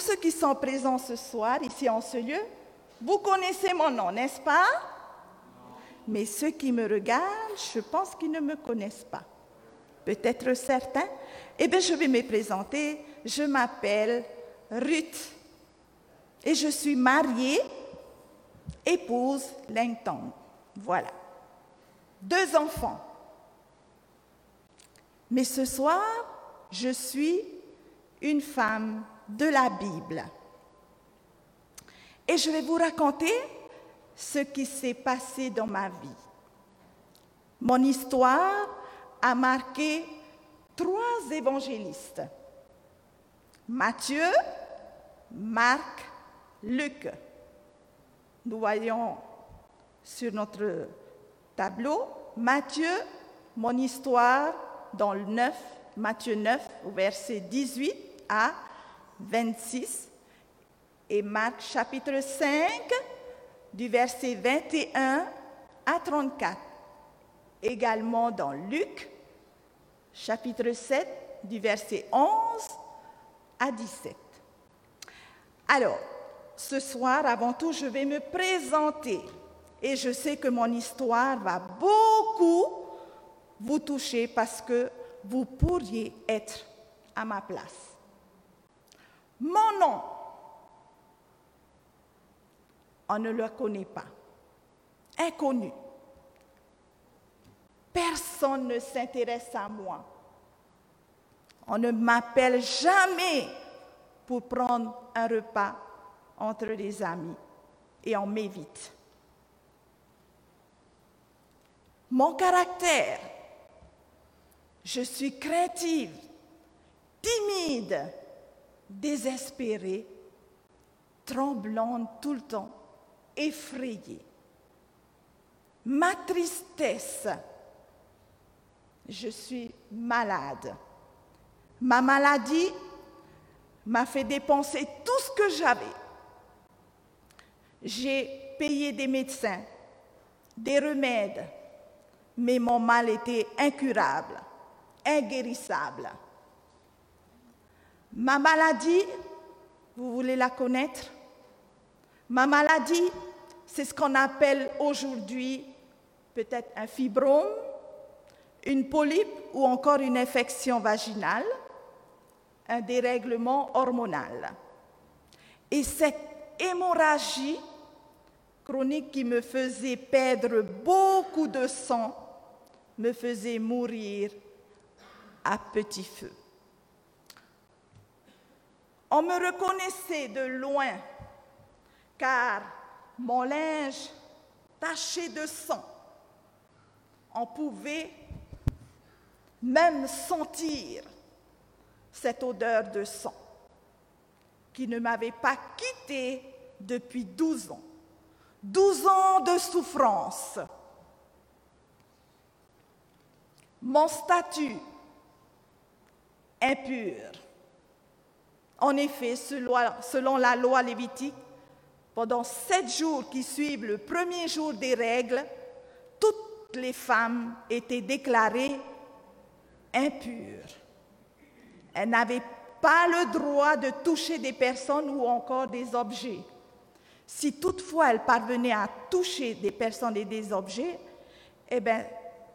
tous ceux qui sont présents ce soir, ici en ce lieu, vous connaissez mon nom, n'est-ce pas? Mais ceux qui me regardent, je pense qu'ils ne me connaissent pas. Peut-être certains. Eh bien, je vais me présenter. Je m'appelle Ruth et je suis mariée, épouse Langton. Voilà. Deux enfants. Mais ce soir, je suis une femme de la Bible. Et je vais vous raconter ce qui s'est passé dans ma vie. Mon histoire a marqué trois évangélistes. Matthieu, Marc, Luc. Nous voyons sur notre tableau Matthieu, mon histoire dans le 9, Matthieu 9, au verset 18 à 26, et Marc chapitre 5, du verset 21 à 34. Également dans Luc, chapitre 7, du verset 11 à 17. Alors, ce soir, avant tout, je vais me présenter. Et je sais que mon histoire va beaucoup vous toucher parce que vous pourriez être à ma place. Mon nom, on ne le connaît pas. Inconnu. Personne ne s'intéresse à moi. On ne m'appelle jamais pour prendre un repas entre les amis et on m'évite. Mon caractère, je suis craintive, timide, désespérée, tremblante tout le temps, effrayée. Ma tristesse, je suis malade. Ma maladie m'a fait dépenser tout ce que j'avais. J'ai payé des médecins, des remèdes, mais mon mal était incurable, inguérissable. Ma maladie, vous voulez la connaître? Ma maladie, c'est ce qu'on appelle aujourd'hui peut-être un fibrome, une polype ou encore une infection vaginale un dérèglement hormonal. Et cette hémorragie chronique qui me faisait perdre beaucoup de sang me faisait mourir à petit feu. On me reconnaissait de loin car mon linge taché de sang, on pouvait même sentir cette odeur de sang qui ne m'avait pas quitté depuis 12 ans. 12 ans de souffrance. Mon statut impur. En effet, selon la loi lévitique, pendant sept jours qui suivent le premier jour des règles, toutes les femmes étaient déclarées impures. Elle n'avait pas le droit de toucher des personnes ou encore des objets. Si toutefois elle parvenait à toucher des personnes et des objets, eh bien,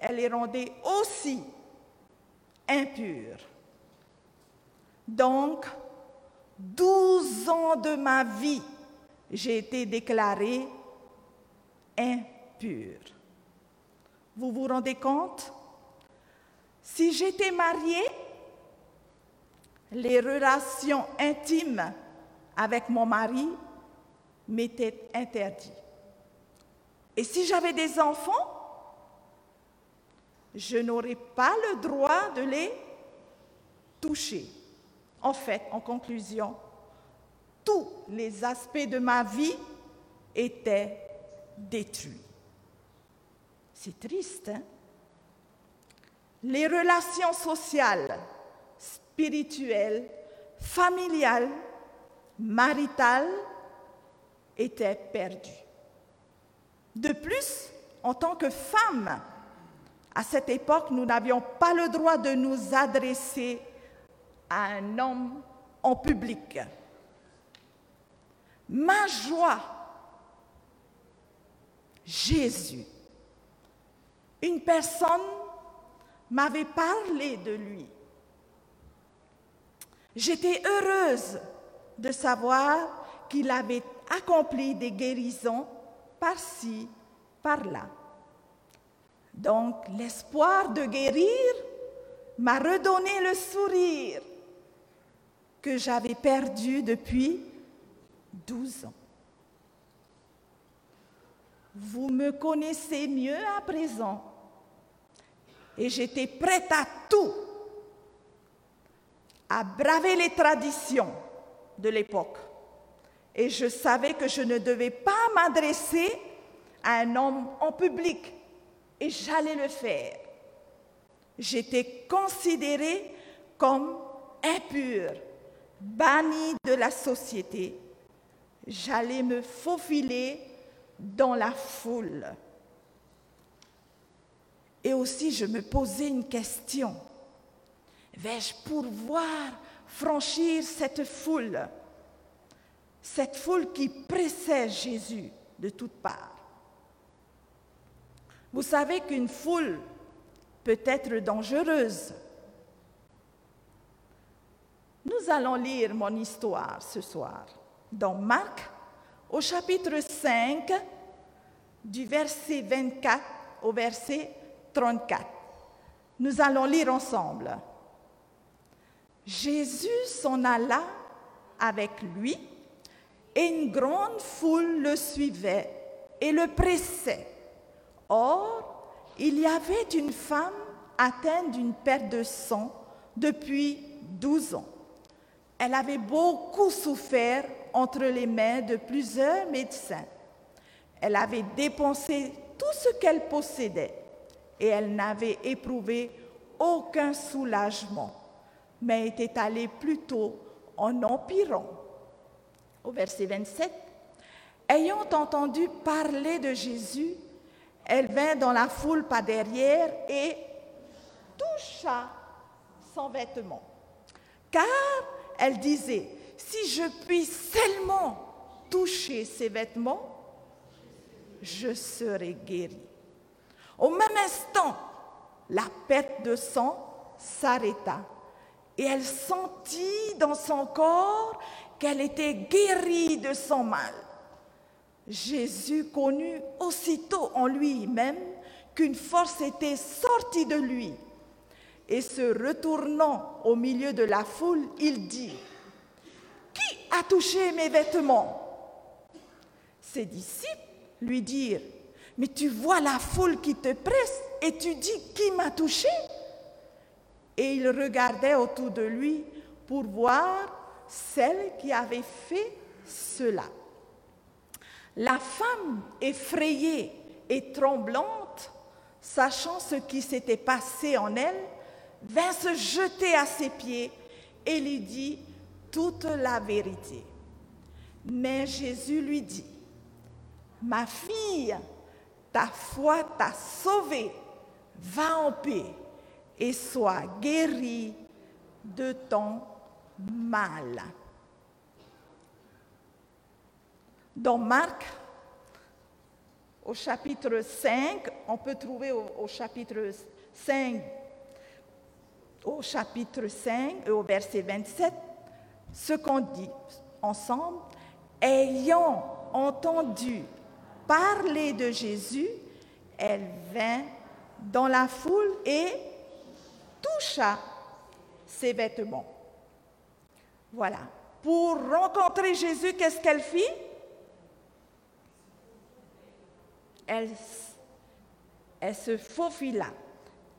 elle les rendait aussi impures. Donc, 12 ans de ma vie, j'ai été déclarée impure. Vous vous rendez compte? Si j'étais mariée, les relations intimes avec mon mari m'étaient interdites. Et si j'avais des enfants, je n'aurais pas le droit de les toucher. En fait, en conclusion, tous les aspects de ma vie étaient détruits. C'est triste, hein? Les relations sociales spirituelle, familiale, maritale était perdue. De plus, en tant que femme, à cette époque, nous n'avions pas le droit de nous adresser à un homme en public. ma joie. Jésus. Une personne m'avait parlé de lui. J'étais heureuse de savoir qu'il avait accompli des guérisons par-ci, par-là. Donc l'espoir de guérir m'a redonné le sourire que j'avais perdu depuis 12 ans. Vous me connaissez mieux à présent et j'étais prête à tout, à braver les traditions de l'époque. Et je savais que je ne devais pas m'adresser à un homme en public et j'allais le faire. J'étais considérée comme impure, bannie de la société. J'allais me faufiler dans la foule. Et aussi, je me posais une question. Vais-je pouvoir franchir cette foule, cette foule qui précède Jésus de toutes parts? Vous savez qu'une foule peut être dangereuse. Nous allons lire mon histoire ce soir dans Marc au chapitre 5 du verset 24 au verset 34. Nous allons lire ensemble. Jésus s'en alla avec lui et une grande foule le suivait et le pressait. Or, il y avait une femme atteinte d'une perte de sang depuis 12 ans. Elle avait beaucoup souffert entre les mains de plusieurs médecins. Elle avait dépensé tout ce qu'elle possédait et elle n'avait éprouvé aucun soulagement, mais était allée plutôt en empirant. Au verset 27, ayant entendu parler de Jésus, elle vint dans la foule par derrière et toucha son vêtement. Car elle disait, si je puis seulement toucher ses vêtements, je serai guérie. Au même instant, la perte de sang s'arrêta et elle sentit dans son corps qu'elle était guérie de son mal. Jésus connut aussitôt en lui-même qu'une force était sortie de lui. Et se retournant au milieu de la foule, il dit, Qui a touché mes vêtements? Ses disciples lui dirent, mais tu vois la foule qui te presse et tu dis qui m'a touché? Et il regardait autour de lui pour voir celle qui avait fait cela. La femme, effrayée et tremblante, sachant ce qui s'était passé en elle, vint se jeter à ses pieds et lui dit toute la vérité. Mais Jésus lui dit, Ma fille, ta foi t'a sauvé, va en paix et sois guéri de ton mal. Dans Marc, au chapitre 5, on peut trouver au, chapitre 5, au chapitre 5 et au verset 27, ce qu'on dit ensemble, ayant entendu parler de Jésus, elle vint dans la foule et toucha ses vêtements. Voilà. Pour rencontrer Jésus, qu'est-ce qu'elle fit? Elle, elle se faufila,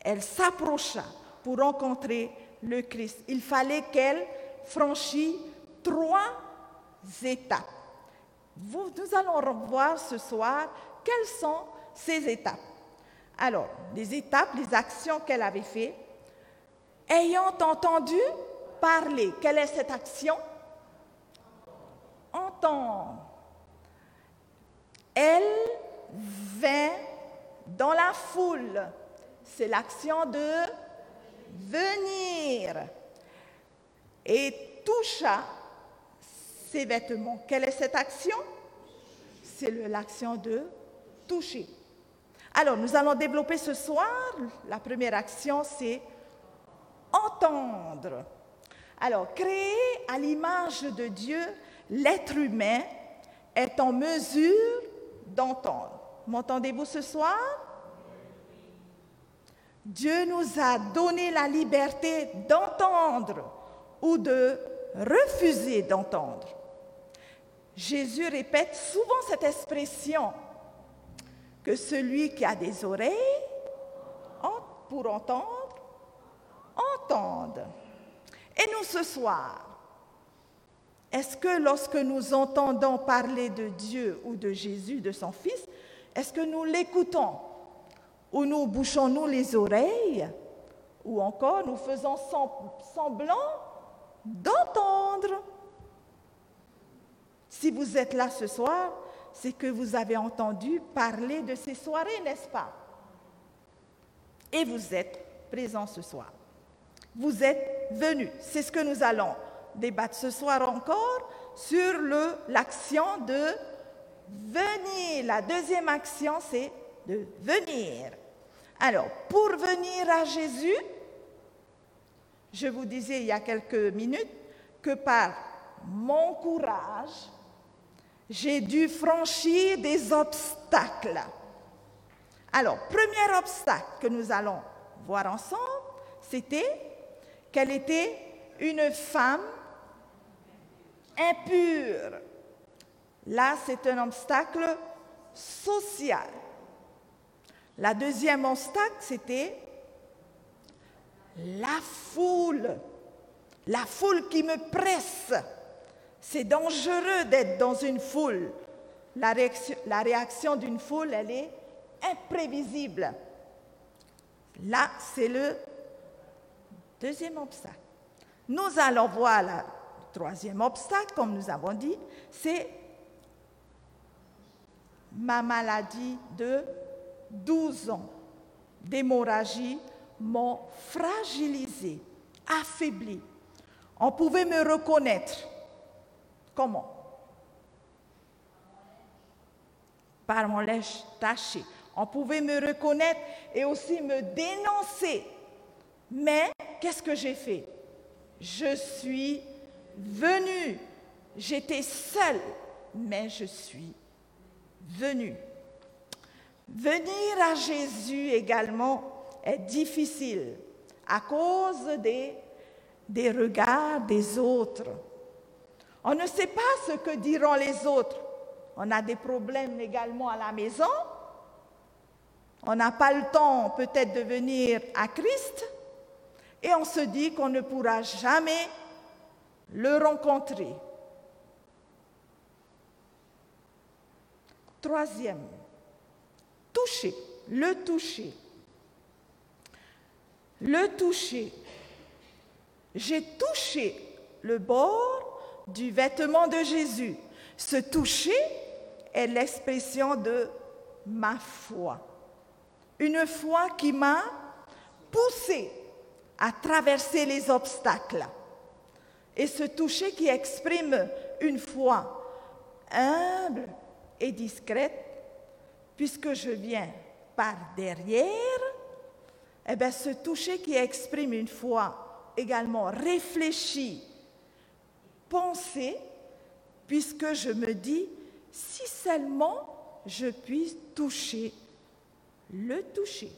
elle s'approcha pour rencontrer le Christ. Il fallait qu'elle franchisse trois étapes nous allons revoir ce soir quelles sont ces étapes. Alors, les étapes, les actions qu'elle avait faites. Ayant entendu parler, quelle est cette action? Entendre. Elle vint dans la foule. C'est l'action de venir. Et toucha ses vêtements. Quelle est cette action? C'est l'action de toucher. Alors, nous allons développer ce soir, la première action, c'est entendre. Alors, créé à l'image de Dieu, l'être humain est en mesure d'entendre. M'entendez-vous ce soir? Dieu nous a donné la liberté d'entendre ou de refuser d'entendre. Jésus répète souvent cette expression que celui qui a des oreilles pour entendre, entende. Et nous ce soir, est-ce que lorsque nous entendons parler de Dieu ou de Jésus, de son Fils, est-ce que nous l'écoutons? Ou nous bouchons-nous les oreilles ou encore nous faisons semblant d'entendre Si vous êtes là ce soir, c'est que vous avez entendu parler de ces soirées, n'est-ce pas? Et vous êtes présent ce soir. Vous êtes venus. C'est ce que nous allons débattre ce soir encore sur l'action de venir. La deuxième action, c'est de venir. Alors, pour venir à Jésus, je vous disais il y a quelques minutes que par mon courage, j'ai dû franchir des obstacles. Alors, premier obstacle que nous allons voir ensemble, c'était qu'elle était une femme impure. Là, c'est un obstacle social. La deuxième obstacle, c'était la foule. La foule qui me presse. C'est dangereux d'être dans une foule. La réaction, d'une foule, elle est imprévisible. Là, c'est le deuxième obstacle. Nous allons voir le troisième obstacle, comme nous avons dit, c'est ma maladie de 12 ans d'hémorragie m'ont fragilisé, affaibli. On pouvait me reconnaître Comment? Par mon lèche taché. On pouvait me reconnaître et aussi me dénoncer. Mais qu'est-ce que j'ai fait? Je suis venue. J'étais seule, mais je suis venue. Venir à Jésus également est difficile à cause des, regards des autres. On ne sait pas ce que diront les autres. On a des problèmes également à la maison. On n'a pas le temps peut-être de venir à Christ. Et on se dit qu'on ne pourra jamais le rencontrer. Troisième, toucher, le toucher. Le toucher. J'ai touché le bord du vêtement de Jésus. Ce toucher est l'expression de ma foi. Une foi qui m'a poussé à traverser les obstacles. Et ce toucher qui exprime une foi humble et discrète, puisque je viens par derrière, eh bien, ce toucher qui exprime une foi également réfléchie penser, puisque je me dis, si seulement je puisse toucher, le toucher.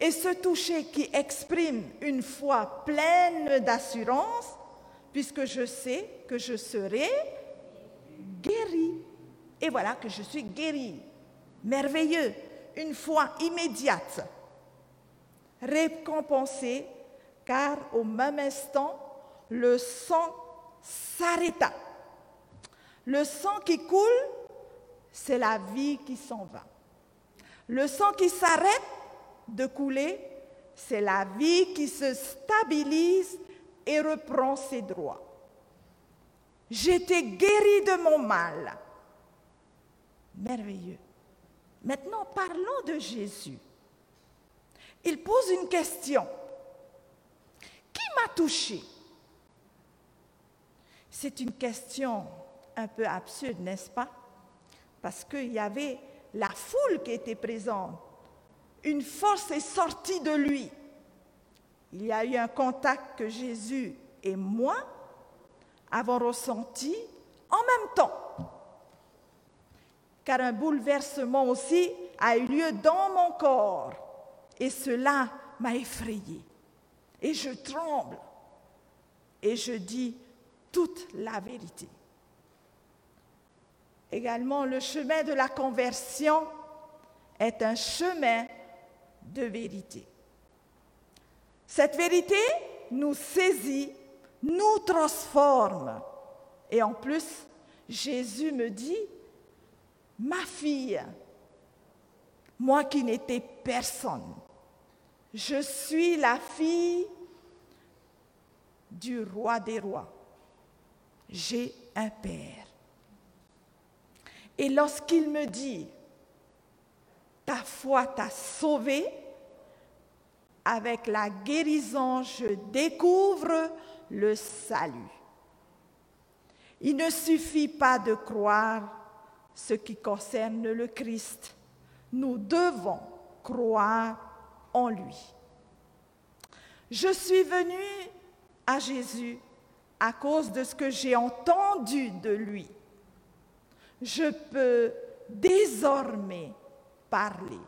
Et ce toucher qui exprime une foi pleine d'assurance, puisque je sais que je serai guéri. Et voilà que je suis guéri. Merveilleux. Une foi immédiate. Récompensée, car au même instant, le sang s'arrêta. Le sang qui coule, c'est la vie qui s'en va. Le sang qui s'arrête de couler, c'est la vie qui se stabilise et reprend ses droits. J'étais guéri de mon mal. Merveilleux. Maintenant, parlons de Jésus. Il pose une question. Qui m'a touché? C'est une question un peu absurde, n'est-ce pas? Parce qu'il y avait la foule qui était présente. Une force est sortie de lui. Il y a eu un contact que Jésus et moi avons ressenti en même temps. Car un bouleversement aussi a eu lieu dans mon corps. Et cela m'a effrayé. Et je tremble. Et je dis toute la vérité. Également, le chemin de la conversion est un chemin de vérité. Cette vérité nous saisit, nous transforme. Et en plus, Jésus me dit, ma fille, moi qui n'étais personne, je suis la fille du roi des rois. J'ai un père. Et lorsqu'il me dit, ta foi t'a sauvé, avec la guérison, je découvre le salut. Il ne suffit pas de croire ce qui concerne le Christ. Nous devons croire en lui. Je suis venue à Jésus à cause de ce que j'ai entendu de lui. Je peux désormais parler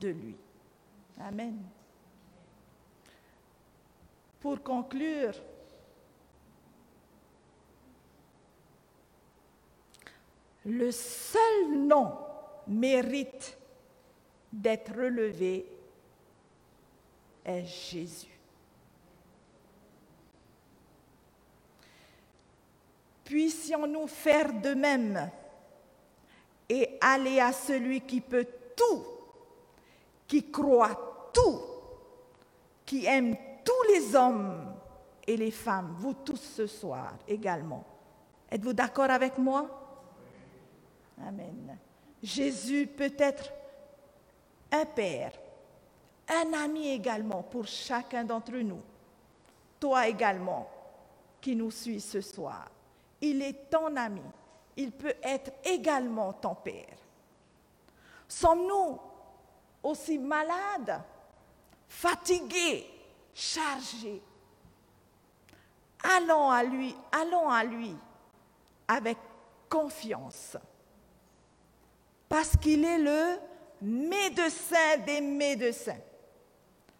de lui. Amen. Pour conclure, le seul nom mérite d'être relevé est Jésus. Puissions-nous faire de même et aller à celui qui peut tout, qui croit tout, qui aime tous les hommes et les femmes, vous tous ce soir également. Êtes-vous d'accord avec moi? Amen. Jésus peut être un père, un ami également pour chacun d'entre nous. Toi également qui nous suis ce soir. Il est ton ami. Il peut être également ton père. Sommes-nous aussi malades, fatigués, chargés? Allons à lui, allons à lui avec confiance. Parce qu'il est le médecin des médecins,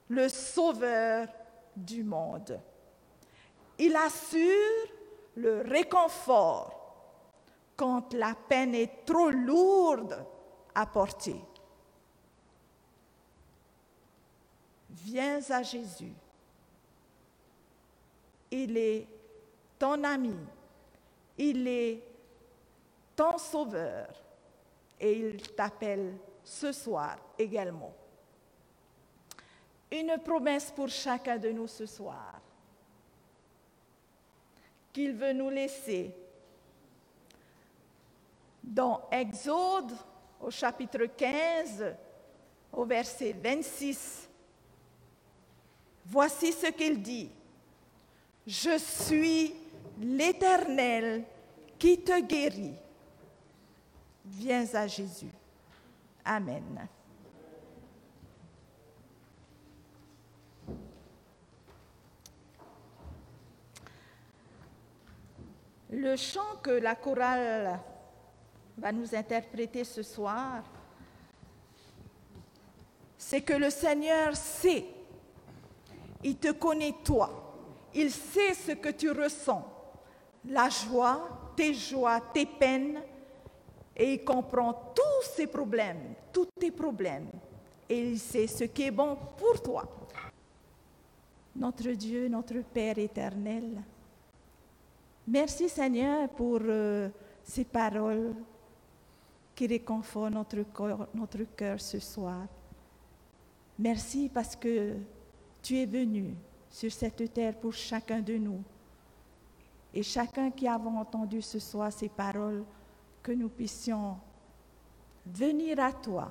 le sauveur du monde. Il assure le réconfort quand la peine est trop lourde à porter. Viens à Jésus. Il est ton ami. Il est ton sauveur. Et il t'appelle ce soir également. Une promesse pour chacun de nous ce soir qu'il veut nous laisser. Dans Exode, au chapitre 15, au verset 26, voici ce qu'il dit. Je suis l'Éternel qui te guérit. Viens à Jésus. Amen. Le chant que la chorale va nous interpréter ce soir, c'est que le Seigneur sait, il te connaît toi, il sait ce que tu ressens, la joie, tes joies, tes peines, et il comprend tous ces problèmes, tous tes problèmes, et il sait ce qui est bon pour toi. Notre Dieu, notre Père éternel, Merci Seigneur pour euh, ces paroles qui réconfortent notre, corps, notre cœur ce soir. Merci parce que tu es venu sur cette terre pour chacun de nous. Et chacun qui a entendu ce soir ces paroles, que nous puissions venir à toi,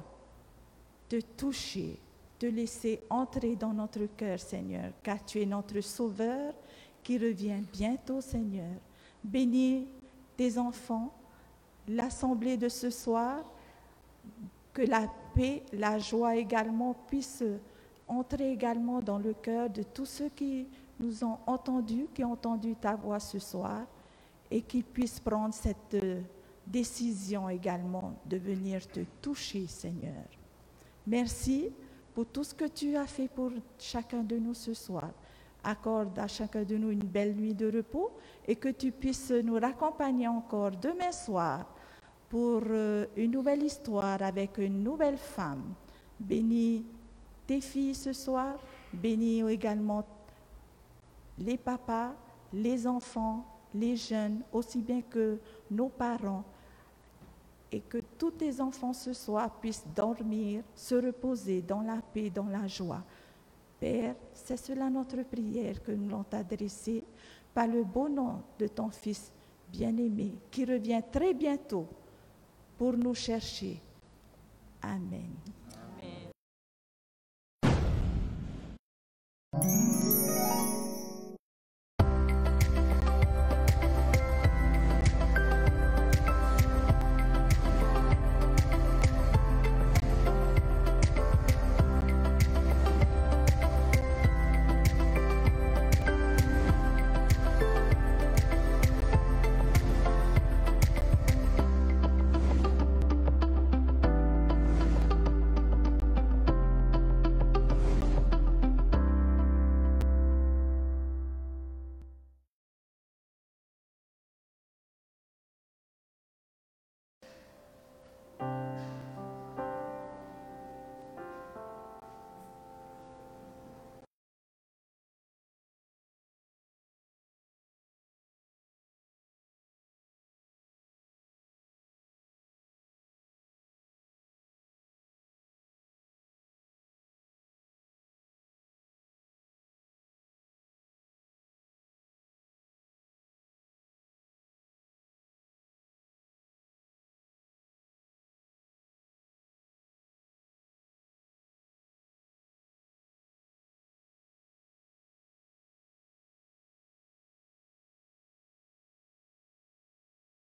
te toucher, te laisser entrer dans notre cœur, Seigneur, car tu es notre Sauveur qui revient bientôt, Seigneur. Bénis tes enfants, l'assemblée de ce soir, que la paix, la joie également puissent entrer également dans le cœur de tous ceux qui nous ont entendus, qui ont entendu ta voix ce soir, et qui puissent prendre cette décision également de venir te toucher, Seigneur. Merci pour tout ce que tu as fait pour chacun de nous ce soir. Accorde à chacun de nous une belle nuit de repos et que tu puisses nous raccompagner encore demain soir pour euh, une nouvelle histoire avec une nouvelle femme. Bénis tes filles ce soir, bénis également les papas, les enfants, les jeunes, aussi bien que nos parents et que tous tes enfants ce soir puissent dormir, se reposer dans la paix, dans la joie. Père, c'est cela notre prière que nous l'avons adressée par le beau nom de ton Fils bien-aimé qui revient très bientôt pour nous chercher. Amen.